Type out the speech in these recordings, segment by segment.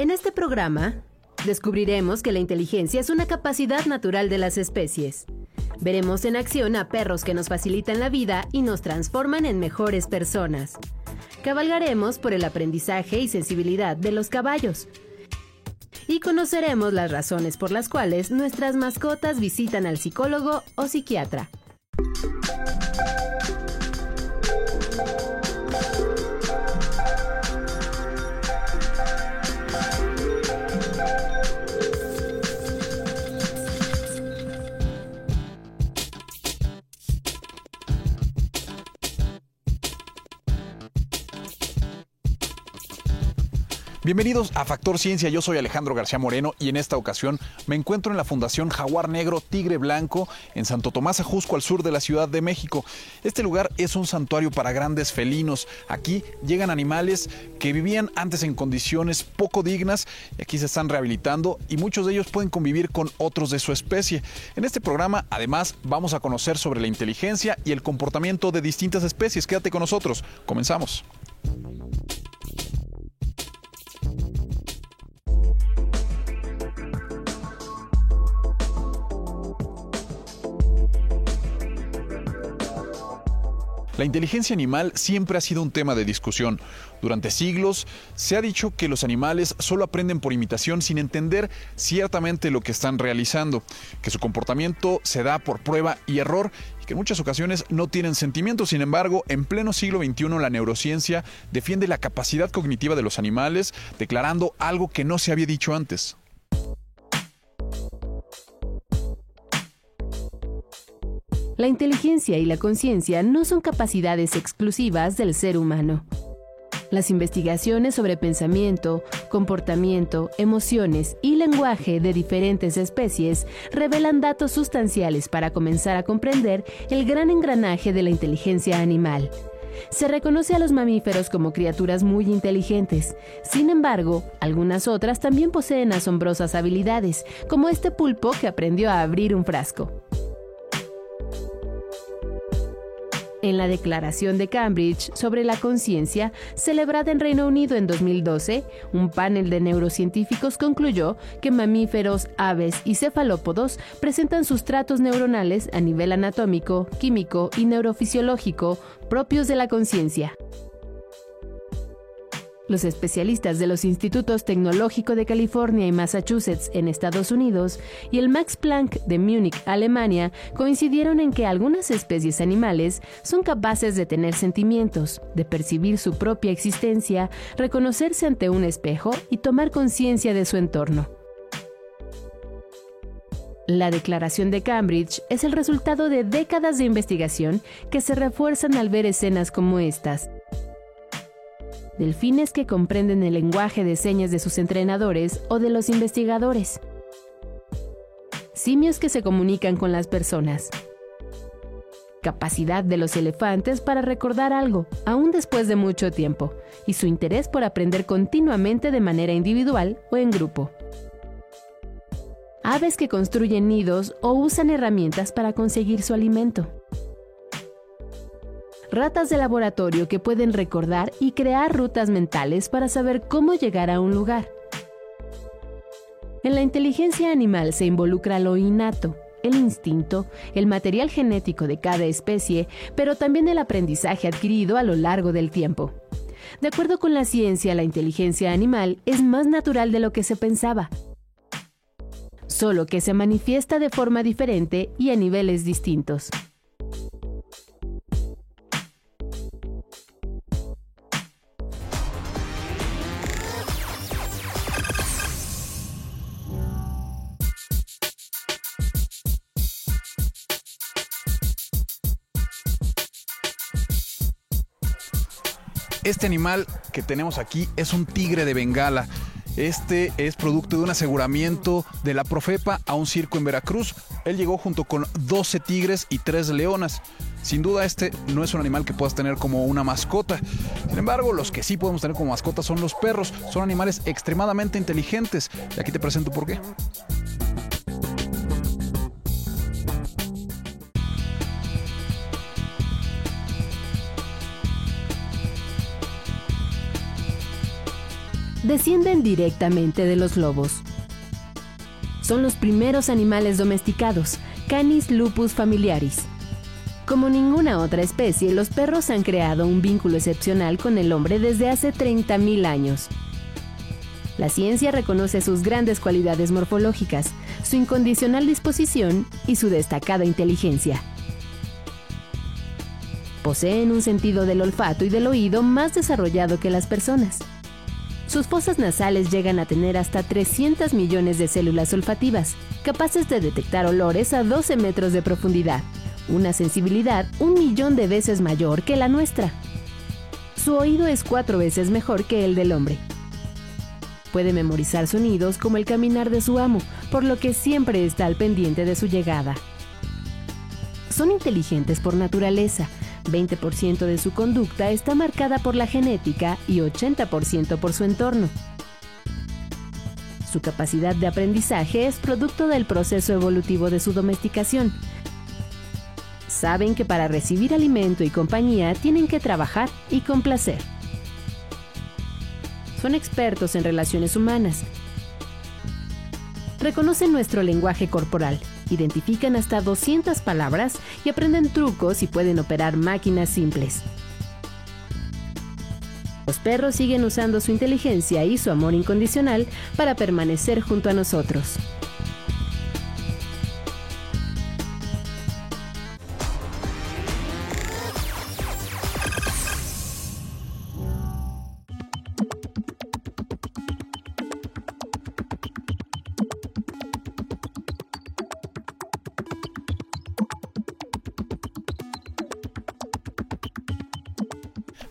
En este programa, descubriremos que la inteligencia es una capacidad natural de las especies. Veremos en acción a perros que nos facilitan la vida y nos transforman en mejores personas. Cabalgaremos por el aprendizaje y sensibilidad de los caballos. Y conoceremos las razones por las cuales nuestras mascotas visitan al psicólogo o psiquiatra. Bienvenidos a Factor Ciencia, yo soy Alejandro García Moreno y en esta ocasión me encuentro en la Fundación Jaguar Negro Tigre Blanco en Santo Tomás Ajusco al sur de la Ciudad de México. Este lugar es un santuario para grandes felinos. Aquí llegan animales que vivían antes en condiciones poco dignas y aquí se están rehabilitando y muchos de ellos pueden convivir con otros de su especie. En este programa además vamos a conocer sobre la inteligencia y el comportamiento de distintas especies. Quédate con nosotros, comenzamos. La inteligencia animal siempre ha sido un tema de discusión. Durante siglos se ha dicho que los animales solo aprenden por imitación sin entender ciertamente lo que están realizando, que su comportamiento se da por prueba y error y que en muchas ocasiones no tienen sentimientos. Sin embargo, en pleno siglo XXI la neurociencia defiende la capacidad cognitiva de los animales, declarando algo que no se había dicho antes. La inteligencia y la conciencia no son capacidades exclusivas del ser humano. Las investigaciones sobre pensamiento, comportamiento, emociones y lenguaje de diferentes especies revelan datos sustanciales para comenzar a comprender el gran engranaje de la inteligencia animal. Se reconoce a los mamíferos como criaturas muy inteligentes. Sin embargo, algunas otras también poseen asombrosas habilidades, como este pulpo que aprendió a abrir un frasco. En la Declaración de Cambridge sobre la conciencia, celebrada en Reino Unido en 2012, un panel de neurocientíficos concluyó que mamíferos, aves y cefalópodos presentan sustratos neuronales a nivel anatómico, químico y neurofisiológico propios de la conciencia. Los especialistas de los Institutos Tecnológico de California y Massachusetts en Estados Unidos y el Max Planck de Múnich, Alemania, coincidieron en que algunas especies animales son capaces de tener sentimientos, de percibir su propia existencia, reconocerse ante un espejo y tomar conciencia de su entorno. La Declaración de Cambridge es el resultado de décadas de investigación que se refuerzan al ver escenas como estas delfines que comprenden el lenguaje de señas de sus entrenadores o de los investigadores, simios que se comunican con las personas, capacidad de los elefantes para recordar algo, aún después de mucho tiempo, y su interés por aprender continuamente de manera individual o en grupo. Aves que construyen nidos o usan herramientas para conseguir su alimento ratas de laboratorio que pueden recordar y crear rutas mentales para saber cómo llegar a un lugar. En la inteligencia animal se involucra lo innato, el instinto, el material genético de cada especie, pero también el aprendizaje adquirido a lo largo del tiempo. De acuerdo con la ciencia, la inteligencia animal es más natural de lo que se pensaba, solo que se manifiesta de forma diferente y a niveles distintos. Este animal que tenemos aquí es un tigre de Bengala. Este es producto de un aseguramiento de la Profepa a un circo en Veracruz. Él llegó junto con 12 tigres y 3 leonas. Sin duda este no es un animal que puedas tener como una mascota. Sin embargo, los que sí podemos tener como mascota son los perros. Son animales extremadamente inteligentes. Y aquí te presento por qué. Descienden directamente de los lobos. Son los primeros animales domesticados, Canis lupus familiaris. Como ninguna otra especie, los perros han creado un vínculo excepcional con el hombre desde hace 30.000 años. La ciencia reconoce sus grandes cualidades morfológicas, su incondicional disposición y su destacada inteligencia. Poseen un sentido del olfato y del oído más desarrollado que las personas. Sus fosas nasales llegan a tener hasta 300 millones de células olfativas, capaces de detectar olores a 12 metros de profundidad, una sensibilidad un millón de veces mayor que la nuestra. Su oído es cuatro veces mejor que el del hombre. Puede memorizar sonidos como el caminar de su amo, por lo que siempre está al pendiente de su llegada. Son inteligentes por naturaleza, 20% de su conducta está marcada por la genética y 80% por su entorno. Su capacidad de aprendizaje es producto del proceso evolutivo de su domesticación. Saben que para recibir alimento y compañía tienen que trabajar y complacer. Son expertos en relaciones humanas. Reconocen nuestro lenguaje corporal identifican hasta 200 palabras y aprenden trucos y pueden operar máquinas simples. Los perros siguen usando su inteligencia y su amor incondicional para permanecer junto a nosotros.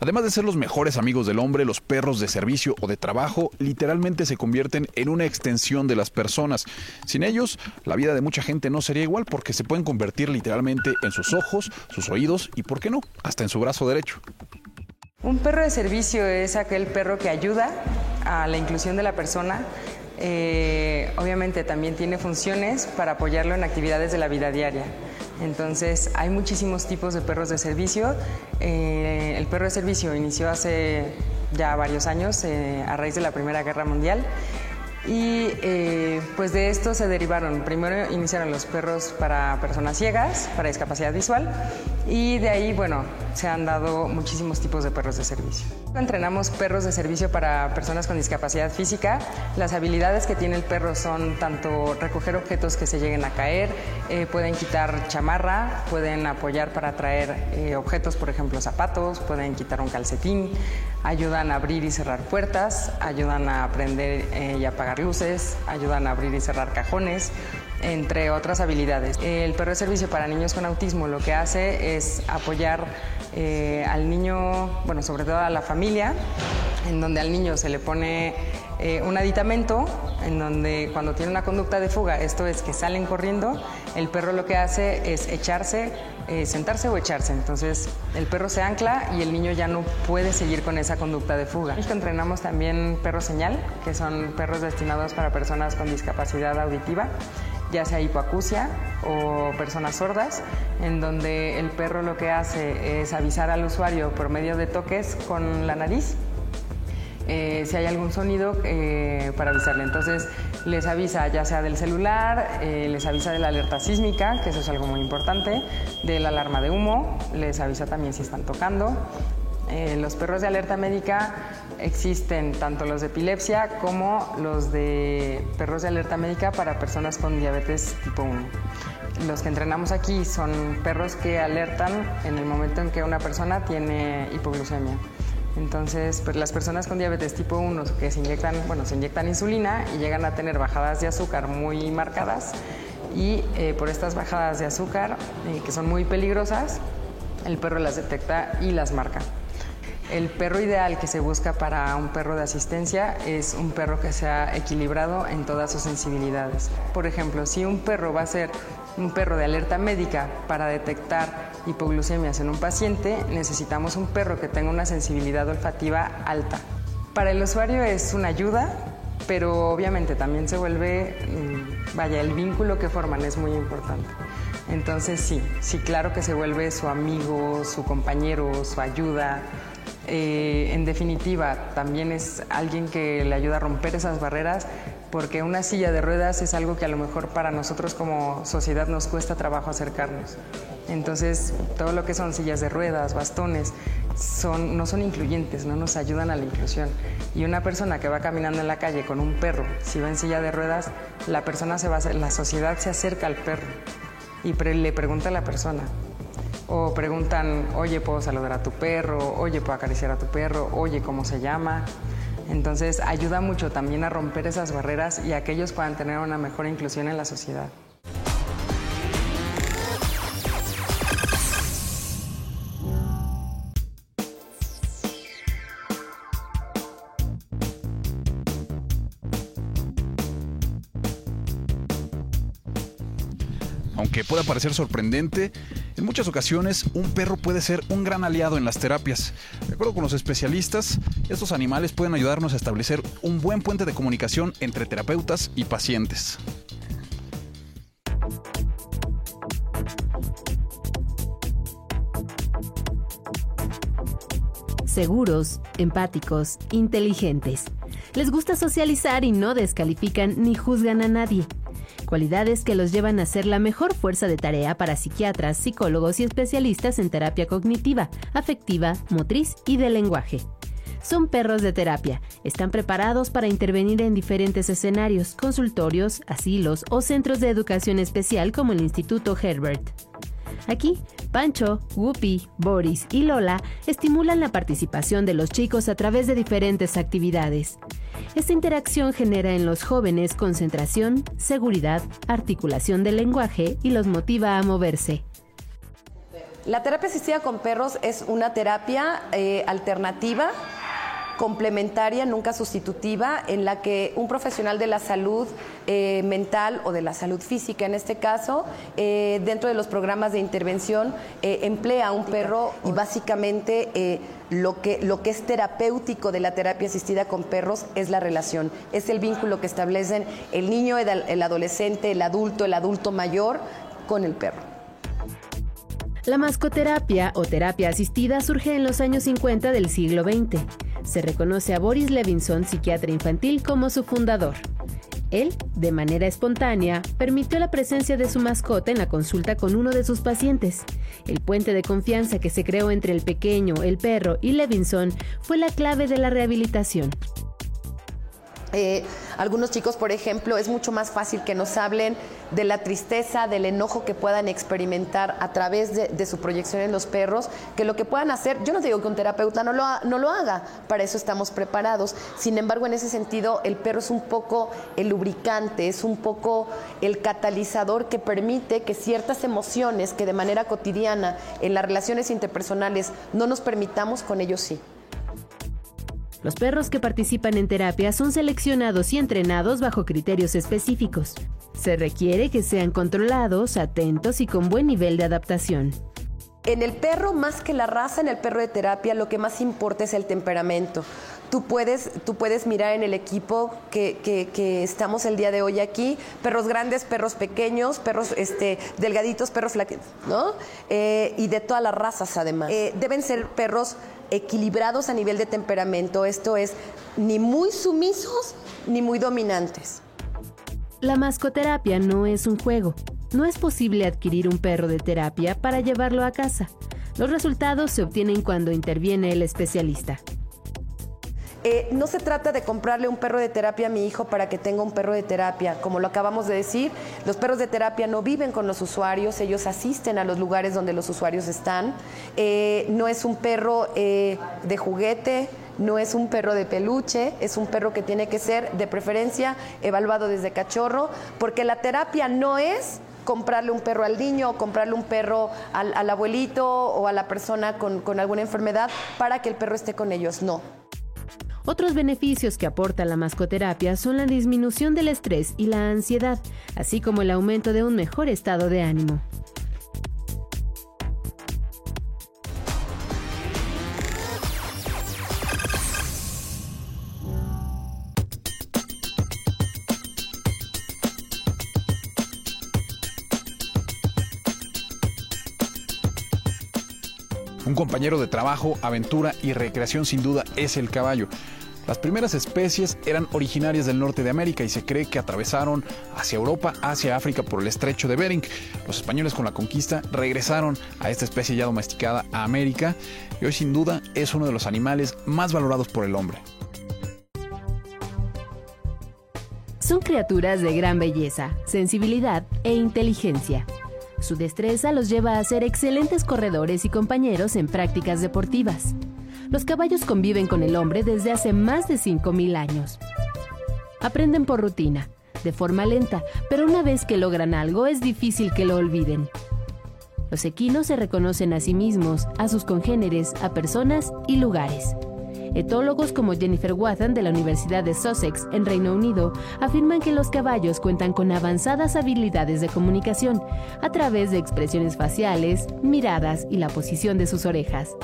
Además de ser los mejores amigos del hombre, los perros de servicio o de trabajo literalmente se convierten en una extensión de las personas. Sin ellos, la vida de mucha gente no sería igual porque se pueden convertir literalmente en sus ojos, sus oídos y, ¿por qué no?, hasta en su brazo derecho. Un perro de servicio es aquel perro que ayuda a la inclusión de la persona. Eh, obviamente también tiene funciones para apoyarlo en actividades de la vida diaria. Entonces, hay muchísimos tipos de perros de servicio. Eh, el perro de servicio inició hace ya varios años, eh, a raíz de la Primera Guerra Mundial. Y eh, pues de esto se derivaron, primero iniciaron los perros para personas ciegas, para discapacidad visual, y de ahí, bueno, se han dado muchísimos tipos de perros de servicio. Entrenamos perros de servicio para personas con discapacidad física. Las habilidades que tiene el perro son tanto recoger objetos que se lleguen a caer, eh, pueden quitar chamarra, pueden apoyar para traer eh, objetos, por ejemplo zapatos, pueden quitar un calcetín, ayudan a abrir y cerrar puertas, ayudan a prender eh, y apagar luces, ayudan a abrir y cerrar cajones entre otras habilidades. El perro de servicio para niños con autismo lo que hace es apoyar eh, al niño, bueno, sobre todo a la familia, en donde al niño se le pone eh, un aditamento, en donde cuando tiene una conducta de fuga, esto es que salen corriendo, el perro lo que hace es echarse, eh, sentarse o echarse. Entonces el perro se ancla y el niño ya no puede seguir con esa conducta de fuga. Entrenamos también perro señal, que son perros destinados para personas con discapacidad auditiva ya sea hipoacusia o personas sordas, en donde el perro lo que hace es avisar al usuario por medio de toques con la nariz eh, si hay algún sonido eh, para avisarle. Entonces les avisa ya sea del celular, eh, les avisa de la alerta sísmica, que eso es algo muy importante, de la alarma de humo, les avisa también si están tocando. Los perros de alerta médica existen tanto los de epilepsia como los de perros de alerta médica para personas con diabetes tipo 1. Los que entrenamos aquí son perros que alertan en el momento en que una persona tiene hipoglucemia. Entonces, pues las personas con diabetes tipo 1 que se inyectan, bueno, se inyectan insulina y llegan a tener bajadas de azúcar muy marcadas y eh, por estas bajadas de azúcar, eh, que son muy peligrosas, el perro las detecta y las marca. El perro ideal que se busca para un perro de asistencia es un perro que sea equilibrado en todas sus sensibilidades. Por ejemplo, si un perro va a ser un perro de alerta médica para detectar hipoglucemias en un paciente, necesitamos un perro que tenga una sensibilidad olfativa alta. Para el usuario es una ayuda, pero obviamente también se vuelve, mm, vaya, el vínculo que forman es muy importante. Entonces sí, sí, claro que se vuelve su amigo, su compañero, su ayuda, eh, en definitiva, también es alguien que le ayuda a romper esas barreras, porque una silla de ruedas es algo que a lo mejor para nosotros como sociedad nos cuesta trabajo acercarnos. Entonces, todo lo que son sillas de ruedas, bastones, no son incluyentes, no nos ayudan a la inclusión. Y una persona que va caminando en la calle con un perro, si va en silla de ruedas, la persona se va, la sociedad se acerca al perro y le pregunta a la persona, o preguntan, oye, ¿puedo saludar a tu perro? Oye, ¿puedo acariciar a tu perro? Oye, ¿cómo se llama? Entonces ayuda mucho también a romper esas barreras y a que ellos puedan tener una mejor inclusión en la sociedad. Parecer sorprendente, en muchas ocasiones un perro puede ser un gran aliado en las terapias. De acuerdo con los especialistas, estos animales pueden ayudarnos a establecer un buen puente de comunicación entre terapeutas y pacientes. Seguros, empáticos, inteligentes. Les gusta socializar y no descalifican ni juzgan a nadie cualidades que los llevan a ser la mejor fuerza de tarea para psiquiatras, psicólogos y especialistas en terapia cognitiva, afectiva, motriz y de lenguaje. Son perros de terapia. Están preparados para intervenir en diferentes escenarios, consultorios, asilos o centros de educación especial como el Instituto Herbert. Aquí, Pancho, Whoopi, Boris y Lola estimulan la participación de los chicos a través de diferentes actividades. Esta interacción genera en los jóvenes concentración, seguridad, articulación del lenguaje y los motiva a moverse. La terapia asistida con perros es una terapia eh, alternativa complementaria, nunca sustitutiva, en la que un profesional de la salud eh, mental o de la salud física, en este caso, eh, dentro de los programas de intervención, eh, emplea a un perro y básicamente lo, que, lo que es terapéutico de la terapia asistida con perros es la relación, es el vínculo que establecen el niño, el adolescente, el adulto, el adulto mayor con el perro. La mascoterapia o terapia asistida surge en los años 50 del siglo XX. Se reconoce a Boris Levinson, psiquiatra infantil, como su fundador. Él, de manera espontánea, permitió la presencia de su mascota en la consulta con uno de sus pacientes. El puente de confianza que se creó entre el pequeño, el perro y Levinson fue la clave de la rehabilitación. Eh, algunos chicos, por ejemplo, es mucho más fácil que nos hablen de la tristeza, del enojo que puedan experimentar a través de, su proyección en los perros, que lo que puedan hacer, yo no digo que un terapeuta no lo, no lo haga, para eso estamos preparados. Sin embargo, en ese sentido, el perro es un poco el lubricante, es un poco el catalizador que permite que ciertas emociones que de manera cotidiana en las relaciones interpersonales no nos permitamos, con ellos sí. Los perros que participan en terapia son seleccionados y entrenados bajo criterios específicos. Se requiere que sean controlados, atentos y con buen nivel de adaptación. En el perro, más que la raza, en el perro de terapia, lo que más importa es el temperamento. Tú puedes, tú puedes mirar en el equipo que, estamos el día de hoy aquí, perros grandes, perros pequeños, perros este, delgaditos, perros flaquitos, ¿no? Eh, y de todas las razas además. Eh, deben ser perros equilibrados a nivel de temperamento, esto es, ni muy sumisos ni muy dominantes. La mascoterapia no es un juego. No es posible adquirir un perro de terapia para llevarlo a casa. Los resultados se obtienen cuando interviene el especialista. Eh, no se trata de comprarle un perro de terapia a mi hijo para que tenga un perro de terapia. Como lo acabamos de decir, los perros de terapia no viven con los usuarios, ellos asisten a los lugares donde los usuarios están. Eh, no es un perro eh, de juguete, no es un perro de peluche, es un perro que tiene que ser de preferencia evaluado desde cachorro, porque la terapia no es comprarle un perro al niño o comprarle un perro al, abuelito o a la persona con alguna enfermedad para que el perro esté con ellos, no. Otros beneficios que aporta la mascoterapia son la disminución del estrés y la ansiedad, así como el aumento de un mejor estado de ánimo. Compañero de trabajo, aventura y recreación sin duda es el caballo. Las primeras especies eran originarias del norte de América y se cree que atravesaron hacia Europa, hacia África por el estrecho de Bering. Los españoles con la conquista regresaron a esta especie ya domesticada a América y hoy sin duda es uno de los animales más valorados por el hombre. Son criaturas de gran belleza, sensibilidad e inteligencia. Su destreza los lleva a ser excelentes corredores y compañeros en prácticas deportivas. Los caballos conviven con el hombre desde hace más de 5.000 años. Aprenden por rutina, de forma lenta, pero una vez que logran algo es difícil que lo olviden. Los equinos se reconocen a sí mismos, a sus congéneres, a personas y lugares. Etólogos como Jennifer Wathan de la Universidad de Sussex en Reino Unido afirman que los caballos cuentan con avanzadas habilidades de comunicación a través de expresiones faciales, miradas y la posición de sus orejas.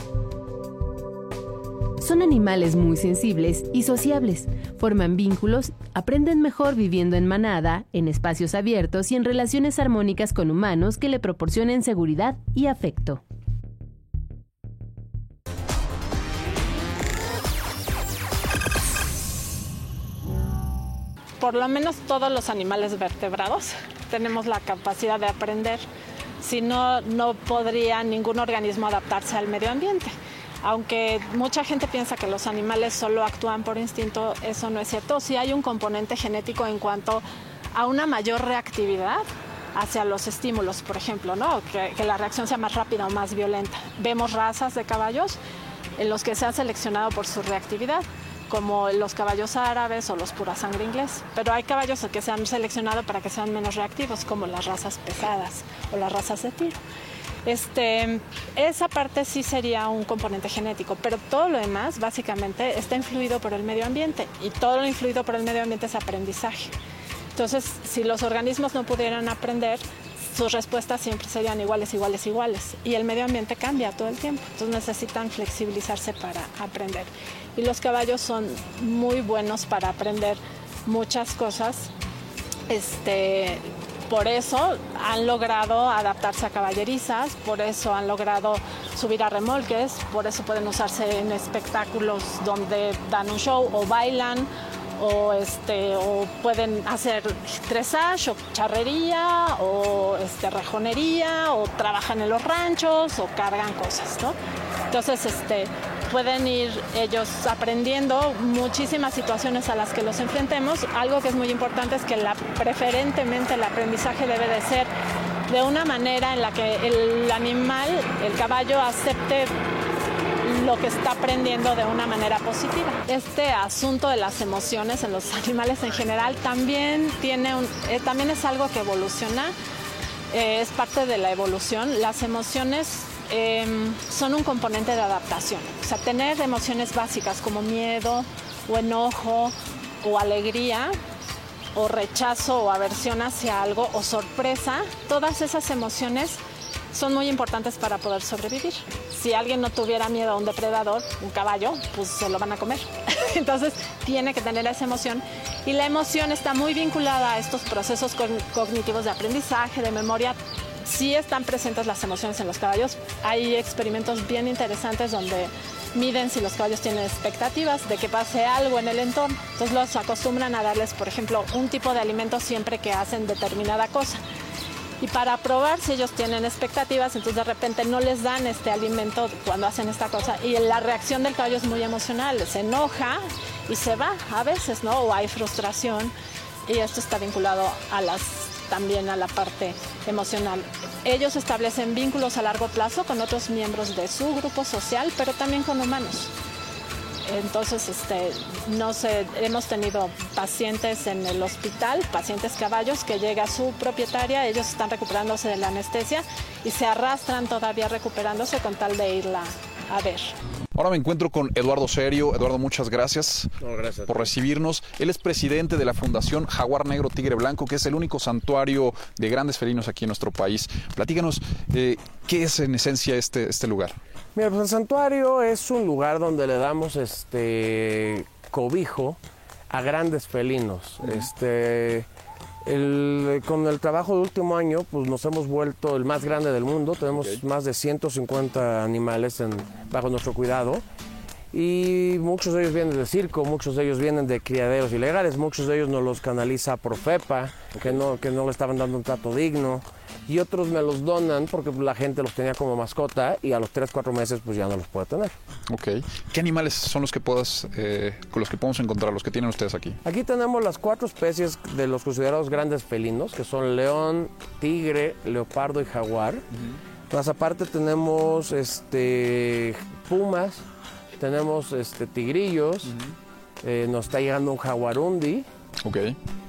Son animales muy sensibles y sociables, forman vínculos, aprenden mejor viviendo en manada, en espacios abiertos y en relaciones armónicas con humanos que le proporcionen seguridad y afecto. Por lo menos todos los animales vertebrados tenemos la capacidad de aprender. Si no, no podría ningún organismo adaptarse al medio ambiente aunque mucha gente piensa que los animales solo actúan por instinto, eso no es cierto. Sí hay un componente genético en cuanto a una mayor reactividad hacia los estímulos, por ejemplo, que, que la reacción sea más rápida o más violenta. Vemos razas de caballos en los que se ha seleccionado por su reactividad como los caballos árabes o los pura sangre inglés. Pero hay caballos que se han seleccionado para que sean menos reactivos, como las razas pesadas o las razas de tiro. Este, esa parte sí sería un componente genético, pero todo lo demás básicamente está influido por el medio ambiente y todo lo influido por el medio ambiente es aprendizaje. Entonces, si los organismos no pudieran aprender, sus respuestas siempre serían iguales, iguales, iguales. Y el medio ambiente cambia todo el tiempo, entonces necesitan flexibilizarse para aprender. Y los caballos son muy buenos para aprender muchas cosas. Este, por eso han logrado adaptarse a caballerizas, por eso han logrado subir a remolques, por eso pueden usarse en espectáculos donde dan un show o bailan o este o pueden hacer dressage o charrería o este rejonería o trabajan en los ranchos o cargan cosas, ¿no? Entonces, este pueden ir ellos aprendiendo muchísimas situaciones a las que los enfrentemos. Algo que es muy importante es que la, preferentemente el aprendizaje debe de ser de una manera en la que el animal, el caballo, acepte lo que está aprendiendo de una manera positiva. Este asunto de las emociones en los animales en general también tiene un, eh, también es algo que evoluciona, eh, es parte de la evolución. Las emociones Em, son un componente de adaptación. O sea, tener emociones básicas como miedo o enojo o alegría o rechazo o aversión hacia algo o sorpresa, todas esas emociones son muy importantes para poder sobrevivir. Si alguien no tuviera miedo a un depredador, un caballo, pues se lo van a comer. Entonces tiene que tener esa emoción y la emoción está muy vinculada a estos procesos cognitivos de aprendizaje, de memoria, sí están presentes las emociones en los caballos. Hay experimentos bien interesantes donde miden si los caballos tienen expectativas de que pase algo en el entorno. Entonces los acostumbran a darles, por ejemplo, un tipo de alimento siempre que hacen determinada cosa. Y para probar si ellos tienen expectativas, entonces de repente no les dan este alimento cuando hacen esta cosa. Y la reacción del caballo es muy emocional, se enoja y se va a veces, ¿no? O hay frustración. Y esto está vinculado a las también a la parte emocional. Ellos establecen vínculos a largo plazo con otros miembros de su grupo social, pero también con humanos. Entonces, este, no sé, hemos tenido pacientes en el hospital, pacientes caballos, que llega su propietaria, ellos están recuperándose de la anestesia y se arrastran todavía recuperándose con tal de irla a ver. Ahora me encuentro con Eduardo Serio. Eduardo, muchas gracias, por recibirnos. Él es presidente de la Fundación Jaguar Negro Tigre Blanco, que es el único santuario de grandes felinos aquí en nuestro país. Platícanos, eh, ¿qué es en esencia este, este lugar? Mira, pues el santuario es un lugar donde le damos este cobijo a grandes felinos. Este El- con el trabajo del último año, pues nos hemos vuelto el más grande del mundo. Tenemos más de 150 animales en- bajo nuestro cuidado. Y muchos de ellos vienen de circo, muchos de ellos vienen de criaderos ilegales, muchos de ellos nos los canaliza Profepa, que no, que no le estaban dando un trato digno. Y otros me los donan porque la gente los tenía como mascota y a los 3, 4 meses pues ya no los puede tener. Ok. ¿Qué animales son los que puedas, eh, con los que podemos encontrar, los que tienen ustedes aquí? Aquí tenemos las cuatro especies de los considerados grandes felinos, que son león, tigre, leopardo y jaguar. Más aparte tenemos este, pumas, tenemos este, tigrillos, eh, nos está llegando un jaguarundi Ok.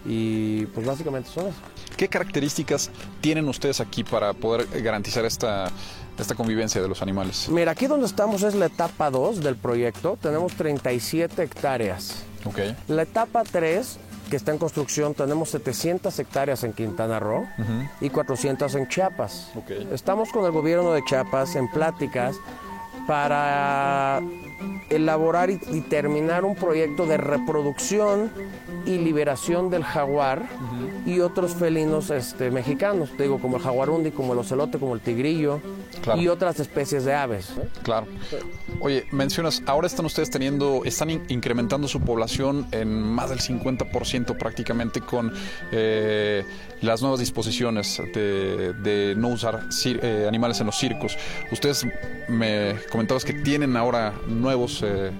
y pues básicamente son eso. ¿Qué características tienen ustedes aquí para poder garantizar esta, esta convivencia de los animales? Mira, aquí donde estamos es la etapa 2 del proyecto, tenemos 37 hectáreas. Ok. La etapa 3, que está en construcción, tenemos 700 hectáreas en Quintana Roo y 400 en Chiapas. Ok. Estamos con el gobierno de Chiapas en pláticas para elaborar y, y terminar un proyecto de reproducción y liberación del jaguar y otros felinos este, mexicanos, te digo, como el jaguarundi, como el ocelote, como el tigrillo Claro. y otras especies de aves. Claro. Oye, mencionas, ahora están ustedes teniendo, están in- incrementando su población en más del 50% prácticamente con eh, las nuevas disposiciones de, de no usar eh, animales en los circos. Ustedes me comentabas que tienen ahora nuevos... eh,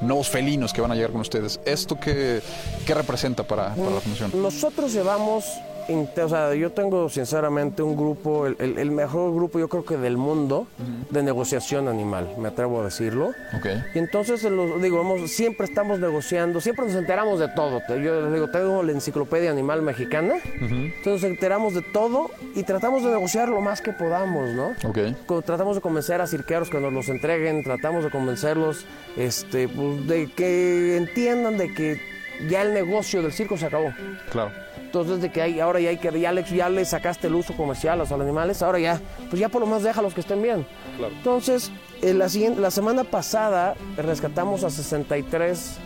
nuevos felinos que van a llegar con ustedes. ¿Esto qué, qué representa para, para la fundación? Nosotros llevamos, o sea, yo tengo sinceramente un grupo, el, el- el mejor grupo yo creo que del mundo de negociación animal, me atrevo a decirlo. Ok. Y entonces, lo- digo, hemos- siempre estamos negociando, siempre nos enteramos de todo. Yo les digo, tengo la enciclopedia animal mexicana, entonces nos enteramos de todo y tratamos de negociar lo más que podamos, ¿no? Ok. Co- Tratamos de convencer a cirqueros que nos los entreguen, tratamos de convencerlos este, pues, de que entiendan de que ya el negocio del circo se acabó. Claro. Entonces, de que hay, ahora ya, hay que, ya, le, ya le sacaste el uso comercial a los animales, ahora ya, pues ya por lo menos déjalos que estén bien. Claro. Entonces, en la, siguiente- la semana pasada rescatamos a 63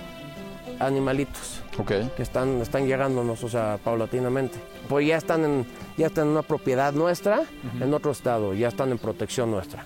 animalitos Ok. que están, están llegándonos, o sea, paulatinamente. Pues ya están en, ya están en una propiedad nuestra, en otro estado, ya están en protección nuestra.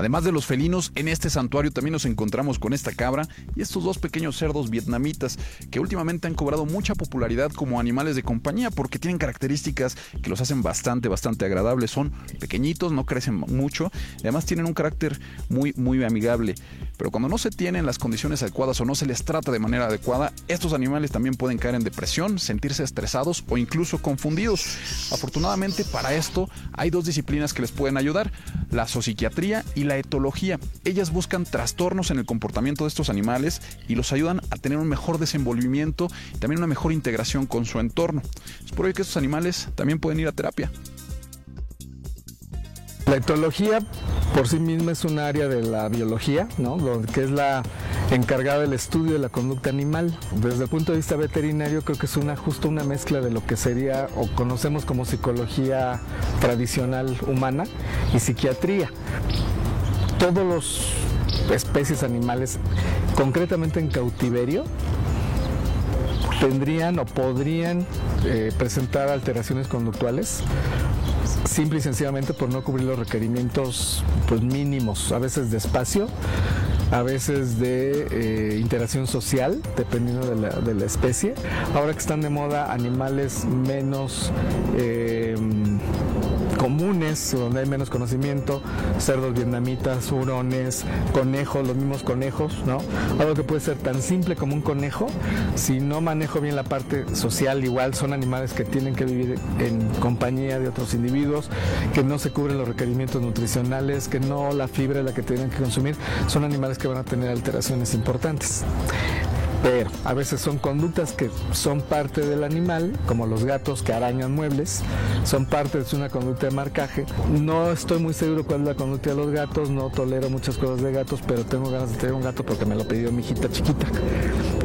Además de los felinos, en este santuario también nos encontramos con esta cabra y estos dos pequeños cerdos vietnamitas que últimamente han cobrado mucha popularidad como animales de compañía porque tienen características que los hacen bastante, bastante agradables. Son pequeñitos, no crecen mucho y además tienen un carácter muy, muy amigable. Pero cuando no se tienen las condiciones adecuadas o no se les trata de manera adecuada, estos animales también pueden caer en depresión, sentirse estresados o incluso confundidos. Afortunadamente para esto hay dos disciplinas que les pueden ayudar, la zoopsiquiatría y la etología. Ellas buscan trastornos en el comportamiento de estos animales y los ayudan a tener un mejor desenvolvimiento y también una mejor integración con su entorno. Es por ello que estos animales también pueden ir a terapia. La etología por sí misma es un área de la biología, ¿no? Que es la encargada del estudio de la conducta animal. Desde el punto de vista veterinario creo que es una justo una mezcla de lo que sería o conocemos como psicología tradicional humana y psiquiatría. Todos los especies animales, concretamente en cautiverio, tendrían o podrían eh, presentar alteraciones conductuales simple y sencillamente por no cubrir los requerimientos pues mínimos, a veces de espacio, a veces de eh, interacción social, dependiendo de la, especie. Ahora que están de moda animales menos eh, comunes, donde hay menos conocimiento, cerdos vietnamitas, hurones, conejos, los mismos conejos, ¿no? Algo que puede ser tan simple como un conejo, si no manejo bien la parte social, igual son animales que tienen que vivir en compañía de otros individuos, que no se cubren los requerimientos nutricionales, que no la fibra es la que tienen que consumir, son animales que van a tener alteraciones importantes. Pero a veces son conductas que son parte del animal, como los gatos que arañan muebles, son parte de una conducta de marcaje. No estoy muy seguro cuál es la conducta de los gatos, no tolero muchas cosas de gatos, pero tengo ganas de tener un gato porque me lo pidió mi hijita chiquita.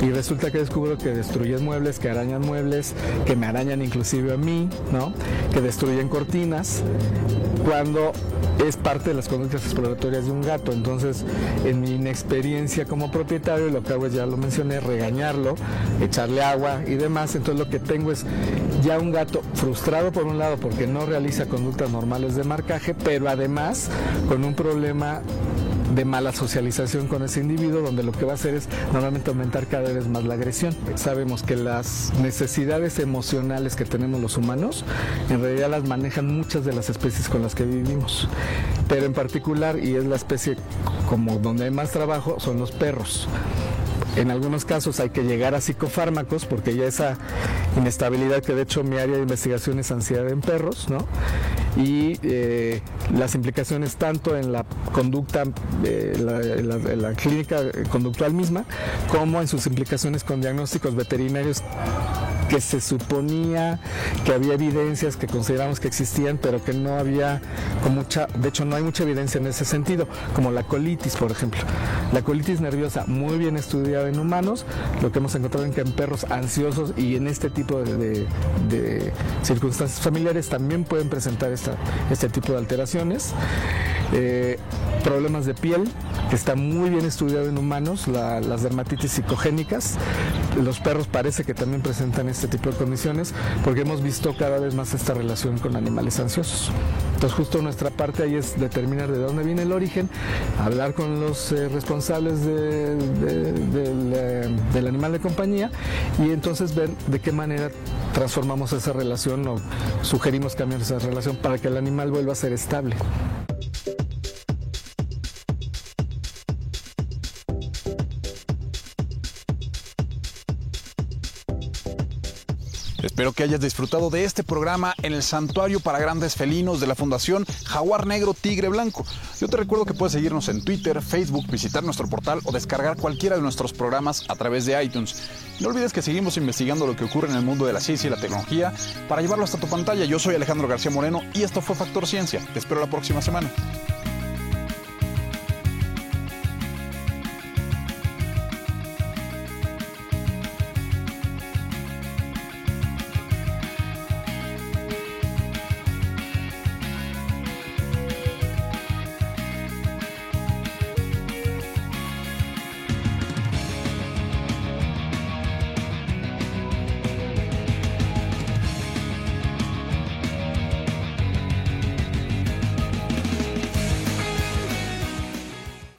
Y resulta que descubro que destruyen muebles, que arañan muebles, que me arañan inclusive a mí, ¿no? Que destruyen cortinas, cuando es parte de las conductas exploratorias de un gato. Entonces, en mi inexperiencia como propietario, lo que hago es, ya lo mencioné, regañarlo, echarle agua y demás. Entonces, lo que tengo es ya un gato frustrado por un lado porque no realiza conductas normales de marcaje, pero además con un problema de mala socialización con ese individuo, donde lo que va a hacer es normalmente aumentar cada vez más la agresión. Sabemos que las necesidades emocionales que tenemos los humanos, en realidad las manejan muchas de las especies con las que vivimos. Pero en particular, y es la especie como donde hay más trabajo, son los perros. En algunos casos hay que llegar a psicofármacos porque ya esa inestabilidad que de hecho mi área de investigación es ansiedad en perros, ¿no? Y eh, las implicaciones tanto en la conducta, eh, la, la clínica conductual misma, como en sus implicaciones con diagnósticos veterinarios que se suponía que había evidencias que consideramos que existían, pero que no había con mucha, de hecho no hay mucha evidencia en ese sentido, como la colitis, por ejemplo. La colitis nerviosa muy bien estudiada en humanos, lo que hemos encontrado en que en perros ansiosos y en este tipo de, circunstancias familiares también pueden presentar esta, este tipo de alteraciones. Eh, problemas de piel, que está muy bien estudiado en humanos, las dermatitis psicogénicas. Los perros parece que también presentan este tipo de condiciones porque hemos visto cada vez más esta relación con animales ansiosos. Entonces justo nuestra parte ahí es determinar de dónde viene el origen, hablar con los eh, responsables eh, del animal de compañía y entonces ver de qué manera transformamos esa relación o sugerimos cambiar esa relación para que el animal vuelva a ser estable. Espero que hayas disfrutado de este programa en el Santuario para Grandes Felinos de la Fundación Jaguar Negro Tigre Blanco. Yo te recuerdo que puedes seguirnos en Twitter, Facebook, visitar nuestro portal o descargar cualquiera de nuestros programas a través de iTunes. No olvides que seguimos investigando lo que ocurre en el mundo de la ciencia y la tecnología para llevarlo hasta tu pantalla. Yo soy Alejandro García Moreno y esto fue Factor Ciencia. Te espero la próxima semana.